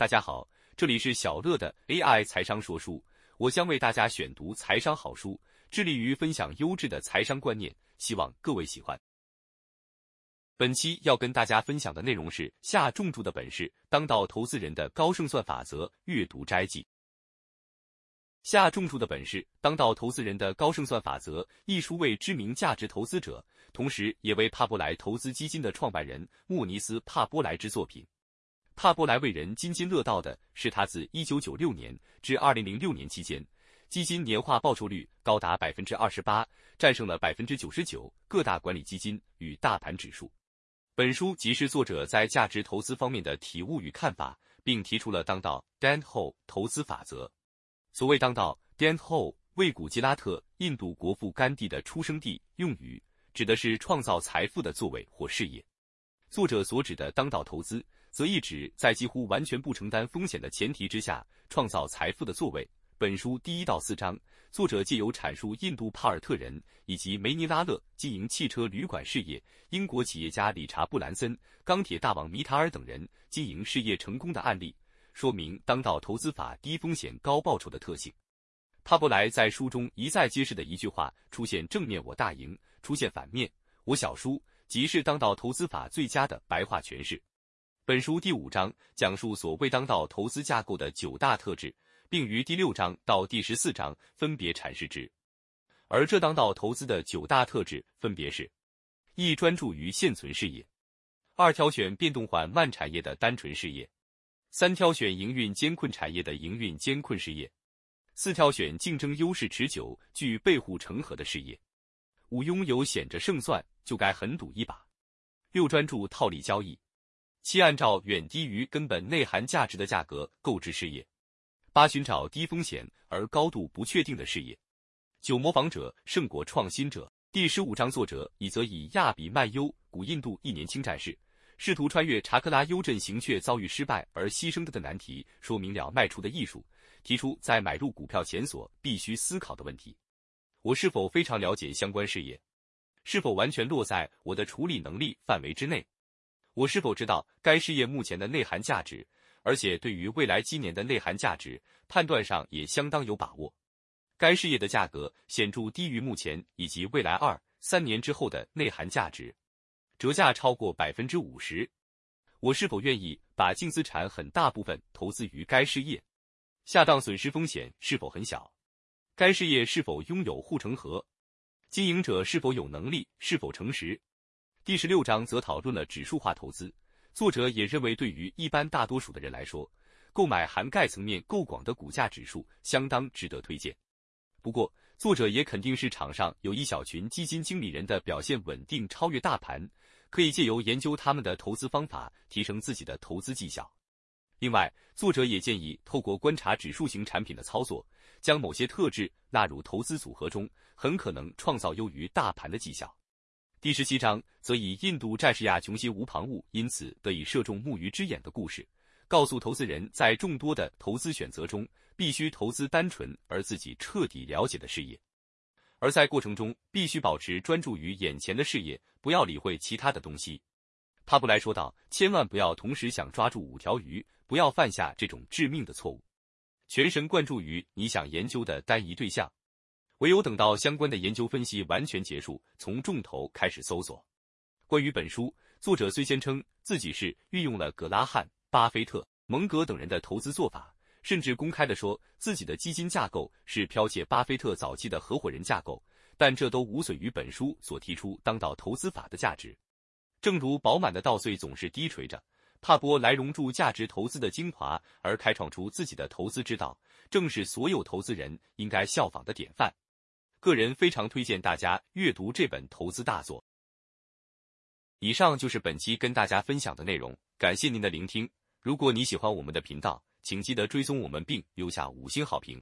大家好，这里是小乐的 AI 财商说书，我将为大家选读财商好书，致力于分享优质的财商观念，希望各位喜欢。本期要跟大家分享的内容是《下重注的本事：当道投资人的高胜算法则》阅读摘记。下重注的本事：当道投资人的高胜算法则一书为知名价值投资者，同时也为帕伯莱投资基金的创办人莫尼斯·帕波莱之作品。帕波莱为人津津乐道的是，他自1996年至2006年期间，基金年化报酬率高达百分之二十八，战胜了百分之九十九各大管理基金与大盘指数。本书即是作者在价值投资方面的体悟与看法，并提出了当道 Dan Ho 投资法则。所谓当道 Dan Ho 为古吉拉特印度国父甘地的出生地用语，指的是创造财富的作为或事业。作者所指的当道投资。则意指在几乎完全不承担风险的前提之下创造财富的作为。本书第一到四章，作者借由阐述印度帕尔特人以及梅尼拉勒经营汽车旅馆事业、英国企业家理查布兰森、钢铁大王米塔尔等人经营事业成功的案例，说明当道投资法低风险高报酬的特性。帕伯莱在书中一再揭示的一句话：出现正面我大赢，出现反面我小输，即是当道投资法最佳的白话诠释。本书第五章讲述所谓当道投资架构的九大特质，并于第六章到第十四章分别阐释之。而这当道投资的九大特质分别是：一、专注于现存事业；二、挑选变动缓慢产业的单纯事业；三、挑选营运艰困产业的营运艰困事业；四、挑选竞争优势持久、具备护成河的事业；五、拥有显着胜算就该狠赌一把；六、专注套利交易。七、按照远低于根本内涵价值的价格购置事业；八、寻找低风险而高度不确定的事业；九、模仿者胜过创新者。第十五章作者以则以亚比曼优古印度一年轻战士试图穿越查克拉优阵行却遭遇失败而牺牲的的难题，说明了卖出的艺术，提出在买入股票前所必须思考的问题：我是否非常了解相关事业？是否完全落在我的处理能力范围之内？我是否知道该事业目前的内涵价值，而且对于未来今年的内涵价值判断上也相当有把握？该事业的价格显著低于目前以及未来二三年之后的内涵价值，折价超过百分之五十。我是否愿意把净资产很大部分投资于该事业？下档损失风险是否很小？该事业是否拥有护城河？经营者是否有能力？是否诚实？第十六章则讨论了指数化投资。作者也认为，对于一般大多数的人来说，购买涵盖层面够广的股价指数相当值得推荐。不过，作者也肯定市场上有一小群基金经理人的表现稳定，超越大盘，可以借由研究他们的投资方法提升自己的投资绩效。另外，作者也建议透过观察指数型产品的操作，将某些特质纳入投资组合中，很可能创造优于大盘的绩效。第十七章则以印度战士亚琼西无旁骛，因此得以射中木鱼之眼的故事，告诉投资人在众多的投资选择中，必须投资单纯而自己彻底了解的事业，而在过程中必须保持专注于眼前的事业，不要理会其他的东西。帕布莱说道：“千万不要同时想抓住五条鱼，不要犯下这种致命的错误。全神贯注于你想研究的单一对象。”唯有等到相关的研究分析完全结束，从重头开始搜索。关于本书，作者虽宣称自己是运用了格拉汉、巴菲特、蒙格等人的投资做法，甚至公开的说自己的基金架构是剽窃巴菲特早期的合伙人架构，但这都无损于本书所提出当道投资法的价值。正如饱满的稻穗总是低垂着，帕波来融铸价值投资的精华而开创出自己的投资之道，正是所有投资人应该效仿的典范。个人非常推荐大家阅读这本投资大作。以上就是本期跟大家分享的内容，感谢您的聆听。如果你喜欢我们的频道，请记得追踪我们并留下五星好评。